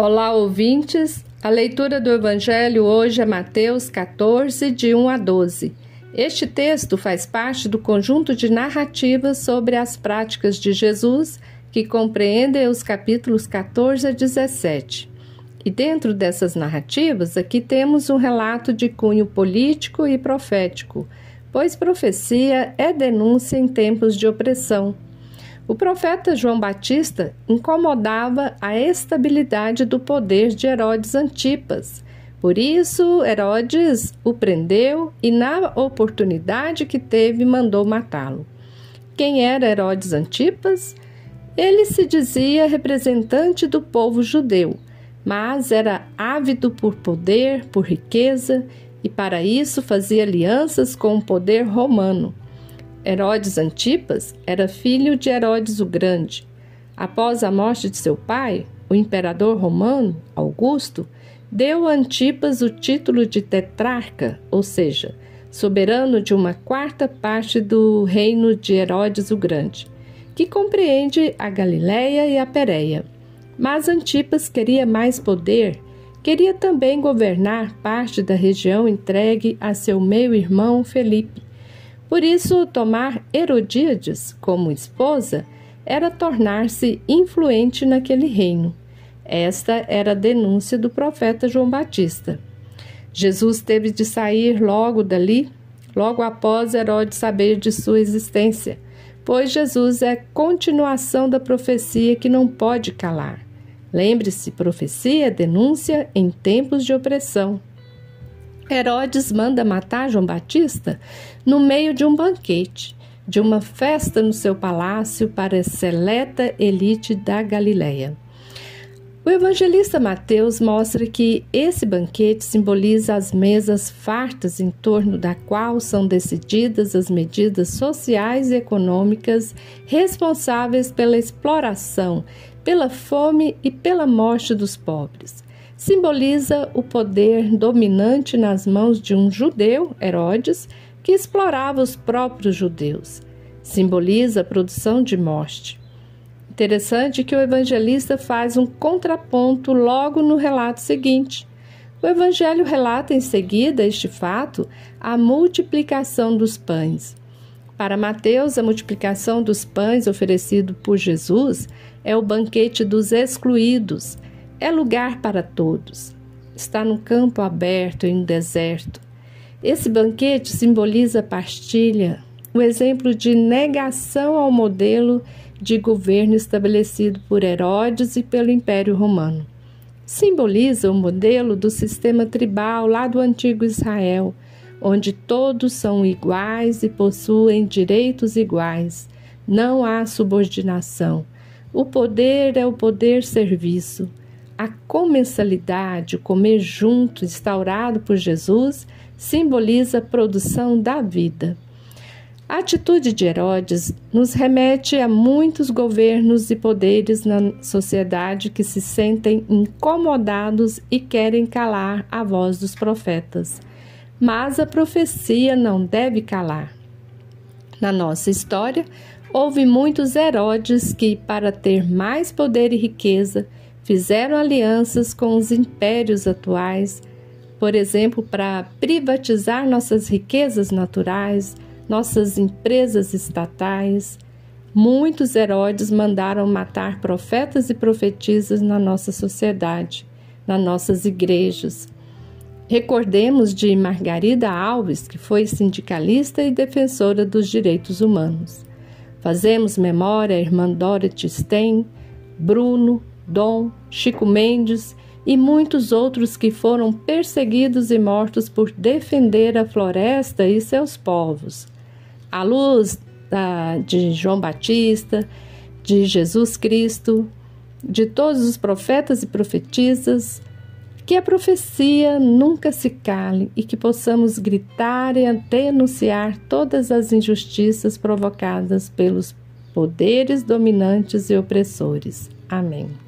Olá, ouvintes. A leitura do Evangelho hoje é Mateus 14, de 1 a 12. Este texto faz parte do conjunto de narrativas sobre as práticas de Jesus que compreendem os capítulos 14 a 17. E dentro dessas narrativas, aqui temos um relato de cunho político e profético, pois profecia é denúncia em tempos de opressão o profeta João Batista incomodava a estabilidade do poder de Herodes Antipas. Por isso, Herodes o prendeu e, na oportunidade que teve, mandou matá-lo. Quem era Herodes Antipas? Ele se dizia representante do povo judeu, mas era ávido por poder, por riqueza, e para isso fazia alianças com o poder romano. Herodes Antipas era filho de Herodes o Grande. Após a morte de seu pai, o imperador romano, Augusto, deu a Antipas o título de tetrarca, ou seja, soberano de uma quarta parte do reino de Herodes o Grande, que compreende a Galiléia e a Pérea. Mas Antipas queria mais poder, queria também governar parte da região entregue a seu meio-irmão Felipe. Por isso, tomar Herodíades como esposa era tornar-se influente naquele reino. Esta era a denúncia do profeta João Batista. Jesus teve de sair logo dali, logo após Herodes saber de sua existência, pois Jesus é continuação da profecia que não pode calar. Lembre-se, profecia é denúncia em tempos de opressão. Herodes manda matar João Batista no meio de um banquete, de uma festa no seu palácio para a seleta elite da Galileia. O evangelista Mateus mostra que esse banquete simboliza as mesas fartas em torno da qual são decididas as medidas sociais e econômicas responsáveis pela exploração, pela fome e pela morte dos pobres simboliza o poder dominante nas mãos de um judeu, Herodes, que explorava os próprios judeus. Simboliza a produção de morte. Interessante que o evangelista faz um contraponto logo no relato seguinte. O evangelho relata em seguida este fato, a multiplicação dos pães. Para Mateus, a multiplicação dos pães oferecido por Jesus é o banquete dos excluídos é lugar para todos. Está no campo aberto em um deserto. Esse banquete simboliza pastilha, o exemplo de negação ao modelo de governo estabelecido por Herodes e pelo Império Romano. Simboliza o modelo do sistema tribal lá do antigo Israel, onde todos são iguais e possuem direitos iguais. Não há subordinação. O poder é o poder serviço. A comensalidade, o comer junto, instaurado por Jesus, simboliza a produção da vida. A atitude de Herodes nos remete a muitos governos e poderes na sociedade que se sentem incomodados e querem calar a voz dos profetas. Mas a profecia não deve calar. Na nossa história, houve muitos Herodes que, para ter mais poder e riqueza, fizeram alianças com os impérios atuais, por exemplo, para privatizar nossas riquezas naturais, nossas empresas estatais. Muitos Herodes mandaram matar profetas e profetisas na nossa sociedade, nas nossas igrejas. Recordemos de Margarida Alves, que foi sindicalista e defensora dos direitos humanos. Fazemos memória a irmã Dorothy Stein, Bruno, Dom, Chico Mendes e muitos outros que foram perseguidos e mortos por defender a floresta e seus povos. À luz da, de João Batista, de Jesus Cristo, de todos os profetas e profetisas, que a profecia nunca se cale e que possamos gritar e denunciar todas as injustiças provocadas pelos poderes dominantes e opressores. Amém.